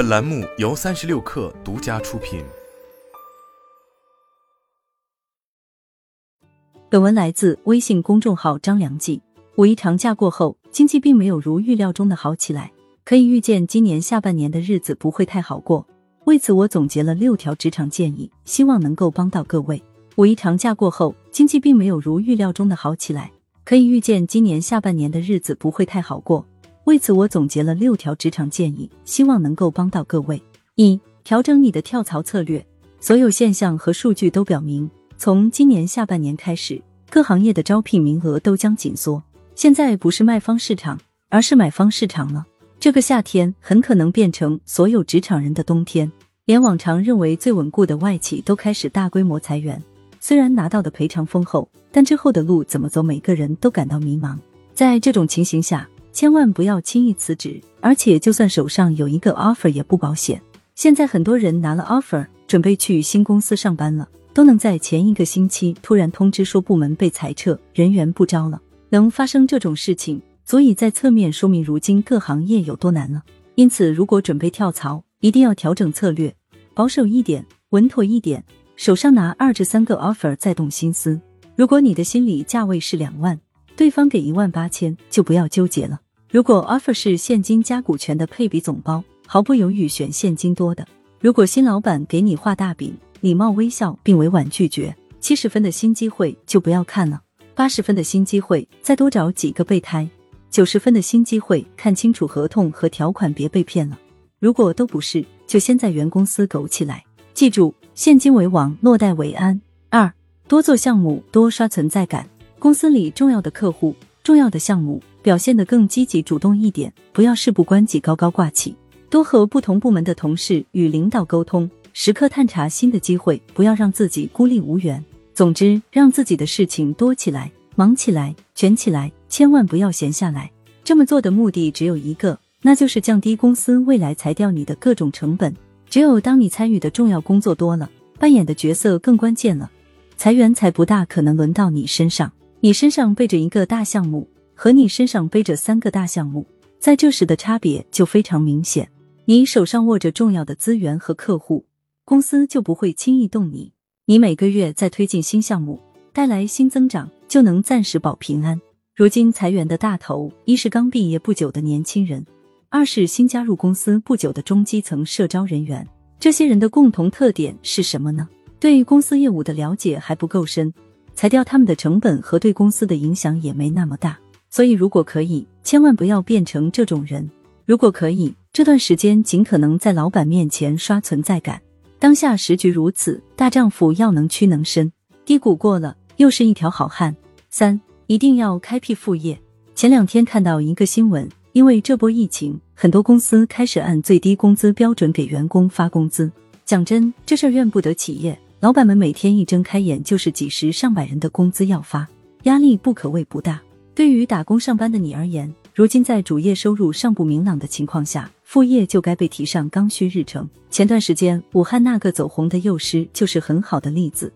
本栏目由三十六氪独家出品。本文来自微信公众号张良记。五一长假过后，经济并没有如预料中的好起来，可以预见今年下半年的日子不会太好过。为此，我总结了六条职场建议，希望能够帮到各位。五一长假过后，经济并没有如预料中的好起来，可以预见今年下半年的日子不会太好过。为此，我总结了六条职场建议，希望能够帮到各位。一、调整你的跳槽策略。所有现象和数据都表明，从今年下半年开始，各行业的招聘名额都将紧缩。现在不是卖方市场，而是买方市场了。这个夏天很可能变成所有职场人的冬天。连往常认为最稳固的外企都开始大规模裁员。虽然拿到的赔偿丰厚，但之后的路怎么走，每个人都感到迷茫。在这种情形下，千万不要轻易辞职，而且就算手上有一个 offer 也不保险。现在很多人拿了 offer，准备去新公司上班了，都能在前一个星期突然通知说部门被裁撤，人员不招了。能发生这种事情，足以在侧面说明如今各行业有多难了。因此，如果准备跳槽，一定要调整策略，保守一点，稳妥一点，手上拿二至三个 offer 再动心思。如果你的心理价位是两万。对方给一万八千，就不要纠结了。如果 offer 是现金加股权的配比总包，毫不犹豫选现金多的。如果新老板给你画大饼，礼貌微笑并委婉拒绝，七十分的新机会就不要看了。八十分的新机会再多找几个备胎，九十分的新机会看清楚合同和条款，别被骗了。如果都不是，就先在原公司苟起来。记住，现金为王，落袋为安。二，多做项目，多刷存在感。公司里重要的客户、重要的项目，表现得更积极主动一点，不要事不关己高高挂起。多和不同部门的同事与领导沟通，时刻探查新的机会，不要让自己孤立无援。总之，让自己的事情多起来、忙起来、卷起来，千万不要闲下来。这么做的目的只有一个，那就是降低公司未来裁掉你的各种成本。只有当你参与的重要工作多了，扮演的角色更关键了，裁员才不大可能轮到你身上。你身上背着一个大项目，和你身上背着三个大项目，在这时的差别就非常明显。你手上握着重要的资源和客户，公司就不会轻易动你。你每个月在推进新项目，带来新增长，就能暂时保平安。如今裁员的大头，一是刚毕业不久的年轻人，二是新加入公司不久的中基层社招人员。这些人的共同特点是什么呢？对公司业务的了解还不够深。裁掉他们的成本和对公司的影响也没那么大，所以如果可以，千万不要变成这种人。如果可以，这段时间尽可能在老板面前刷存在感。当下时局如此，大丈夫要能屈能伸，低谷过了又是一条好汉。三，一定要开辟副业。前两天看到一个新闻，因为这波疫情，很多公司开始按最低工资标准给员工发工资。讲真，这事儿怨不得企业。老板们每天一睁开眼就是几十上百人的工资要发，压力不可谓不大。对于打工上班的你而言，如今在主业收入尚不明朗的情况下，副业就该被提上刚需日程。前段时间武汉那个走红的幼师就是很好的例子。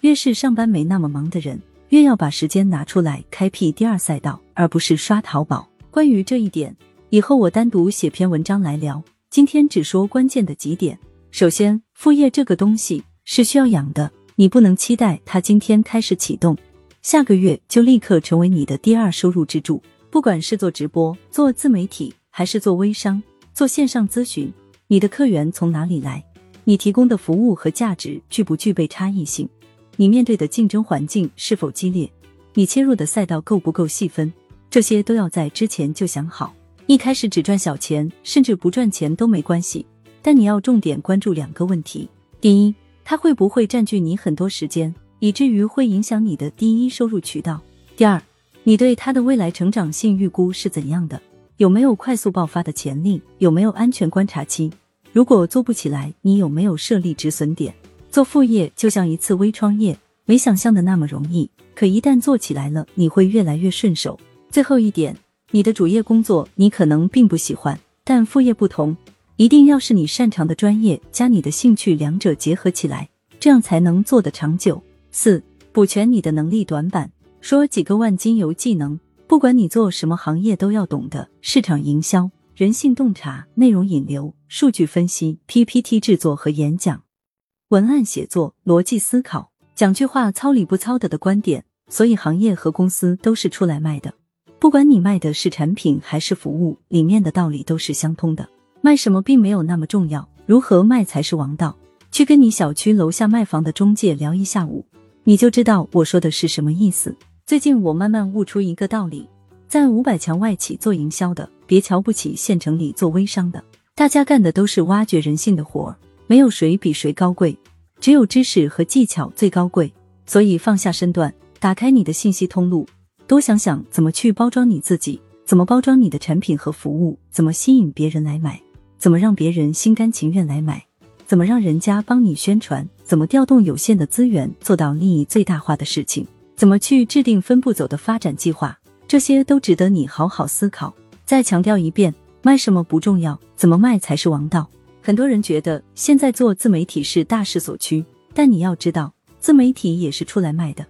越是上班没那么忙的人，越要把时间拿出来开辟第二赛道，而不是刷淘宝。关于这一点，以后我单独写篇文章来聊。今天只说关键的几点。首先，副业这个东西。是需要养的，你不能期待它今天开始启动，下个月就立刻成为你的第二收入支柱。不管是做直播、做自媒体，还是做微商、做线上咨询，你的客源从哪里来？你提供的服务和价值具不具备差异性？你面对的竞争环境是否激烈？你切入的赛道够不够细分？这些都要在之前就想好。一开始只赚小钱，甚至不赚钱都没关系，但你要重点关注两个问题：第一，它会不会占据你很多时间，以至于会影响你的第一收入渠道？第二，你对它的未来成长性预估是怎样的？有没有快速爆发的潜力？有没有安全观察期？如果做不起来，你有没有设立止损点？做副业就像一次微创业，没想象的那么容易，可一旦做起来了，你会越来越顺手。最后一点，你的主业工作你可能并不喜欢，但副业不同。一定要是你擅长的专业加你的兴趣，两者结合起来，这样才能做得长久。四、补全你的能力短板。说几个万金油技能，不管你做什么行业都要懂的：市场营销、人性洞察、内容引流、数据分析、PPT 制作和演讲、文案写作、逻辑思考。讲句话，糙理不糙的的观点。所以，行业和公司都是出来卖的。不管你卖的是产品还是服务，里面的道理都是相通的。卖什么并没有那么重要，如何卖才是王道。去跟你小区楼下卖房的中介聊一下午，你就知道我说的是什么意思。最近我慢慢悟出一个道理：在五百强外企做营销的，别瞧不起县城里做微商的。大家干的都是挖掘人性的活儿，没有谁比谁高贵，只有知识和技巧最高贵。所以放下身段，打开你的信息通路。多想想怎么去包装你自己，怎么包装你的产品和服务，怎么吸引别人来买，怎么让别人心甘情愿来买，怎么让人家帮你宣传，怎么调动有限的资源做到利益最大化的事情，怎么去制定分步走的发展计划，这些都值得你好好思考。再强调一遍，卖什么不重要，怎么卖才是王道。很多人觉得现在做自媒体是大势所趋，但你要知道，自媒体也是出来卖的。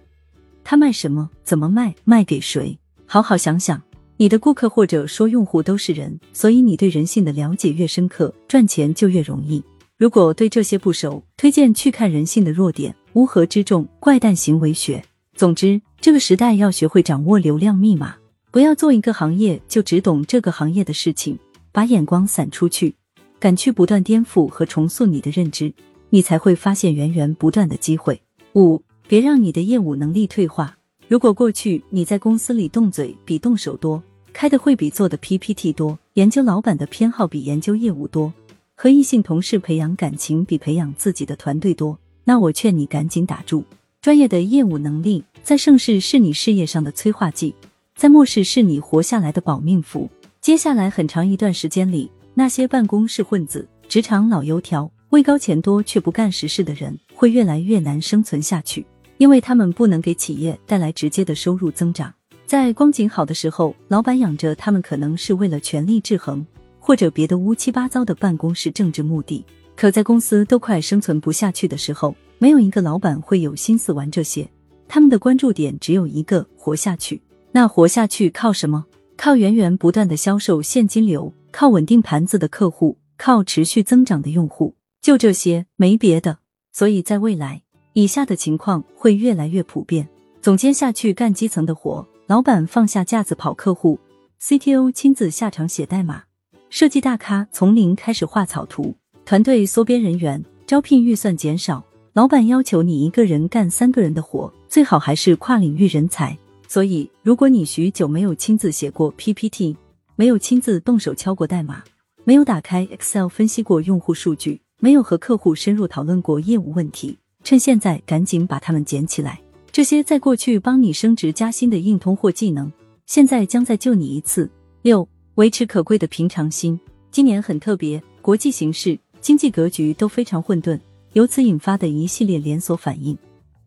他卖什么？怎么卖？卖给谁？好好想想。你的顾客或者说用户都是人，所以你对人性的了解越深刻，赚钱就越容易。如果对这些不熟，推荐去看《人性的弱点：乌合之众怪诞行为学》。总之，这个时代要学会掌握流量密码，不要做一个行业就只懂这个行业的事情，把眼光散出去，敢去不断颠覆和重塑你的认知，你才会发现源源不断的机会。五。别让你的业务能力退化。如果过去你在公司里动嘴比动手多，开的会比做的 PPT 多，研究老板的偏好比研究业务多，和异性同事培养感情比培养自己的团队多，那我劝你赶紧打住。专业的业务能力在盛世是你事业上的催化剂，在末世是你活下来的保命符。接下来很长一段时间里，那些办公室混子、职场老油条、位高钱多却不干实事的人，会越来越难生存下去。因为他们不能给企业带来直接的收入增长，在光景好的时候，老板养着他们可能是为了权力制衡或者别的乌七八糟的办公室政治目的。可在公司都快生存不下去的时候，没有一个老板会有心思玩这些。他们的关注点只有一个：活下去。那活下去靠什么？靠源源不断的销售现金流，靠稳定盘子的客户，靠持续增长的用户，就这些，没别的。所以在未来。以下的情况会越来越普遍：总监下去干基层的活，老板放下架子跑客户，CTO 亲自下场写代码，设计大咖从零开始画草图，团队缩编人员，招聘预算减少，老板要求你一个人干三个人的活，最好还是跨领域人才。所以，如果你许久没有亲自写过 PPT，没有亲自动手敲过代码，没有打开 Excel 分析过用户数据，没有和客户深入讨论过业务问题。趁现在赶紧把它们捡起来。这些在过去帮你升职加薪的硬通货技能，现在将再救你一次。六、维持可贵的平常心。今年很特别，国际形势、经济格局都非常混沌，由此引发的一系列连锁反应，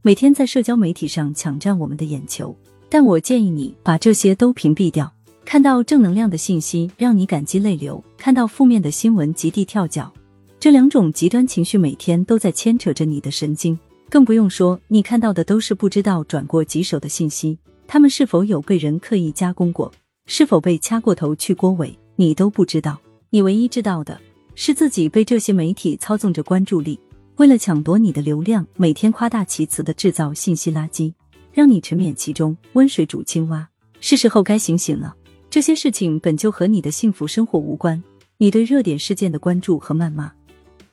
每天在社交媒体上抢占我们的眼球。但我建议你把这些都屏蔽掉。看到正能量的信息，让你感激泪流；看到负面的新闻，极地跳脚。这两种极端情绪每天都在牵扯着你的神经，更不用说你看到的都是不知道转过几手的信息，他们是否有被人刻意加工过，是否被掐过头去锅尾，你都不知道。你唯一知道的是自己被这些媒体操纵着关注力，为了抢夺你的流量，每天夸大其词的制造信息垃圾，让你沉湎其中，温水煮青蛙。是时候该醒醒了。这些事情本就和你的幸福生活无关，你对热点事件的关注和谩骂。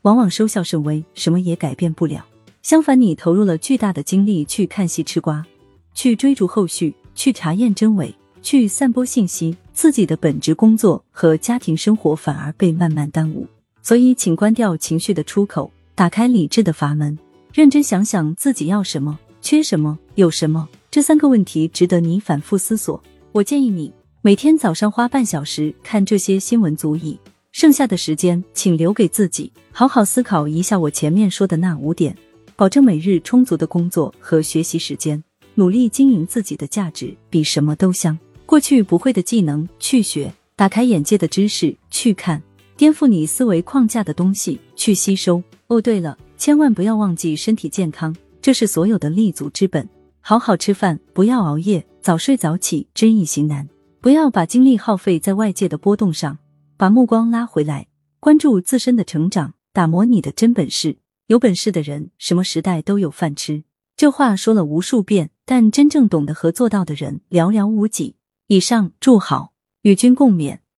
往往收效甚微，什么也改变不了。相反，你投入了巨大的精力去看戏吃瓜，去追逐后续，去查验真伪，去散播信息，自己的本职工作和家庭生活反而被慢慢耽误。所以，请关掉情绪的出口，打开理智的阀门，认真想想自己要什么、缺什么、有什么。这三个问题值得你反复思索。我建议你每天早上花半小时看这些新闻，足矣。剩下的时间，请留给自己，好好思考一下我前面说的那五点，保证每日充足的工作和学习时间，努力经营自己的价值，比什么都香。过去不会的技能去学，打开眼界的知识去看，颠覆你思维框架的东西去吸收。哦，对了，千万不要忘记身体健康，这是所有的立足之本。好好吃饭，不要熬夜，早睡早起，真易行难。不要把精力耗费在外界的波动上。把目光拉回来，关注自身的成长，打磨你的真本事。有本事的人，什么时代都有饭吃。这话说了无数遍，但真正懂得和做到的人寥寥无几。以上祝好，与君共勉。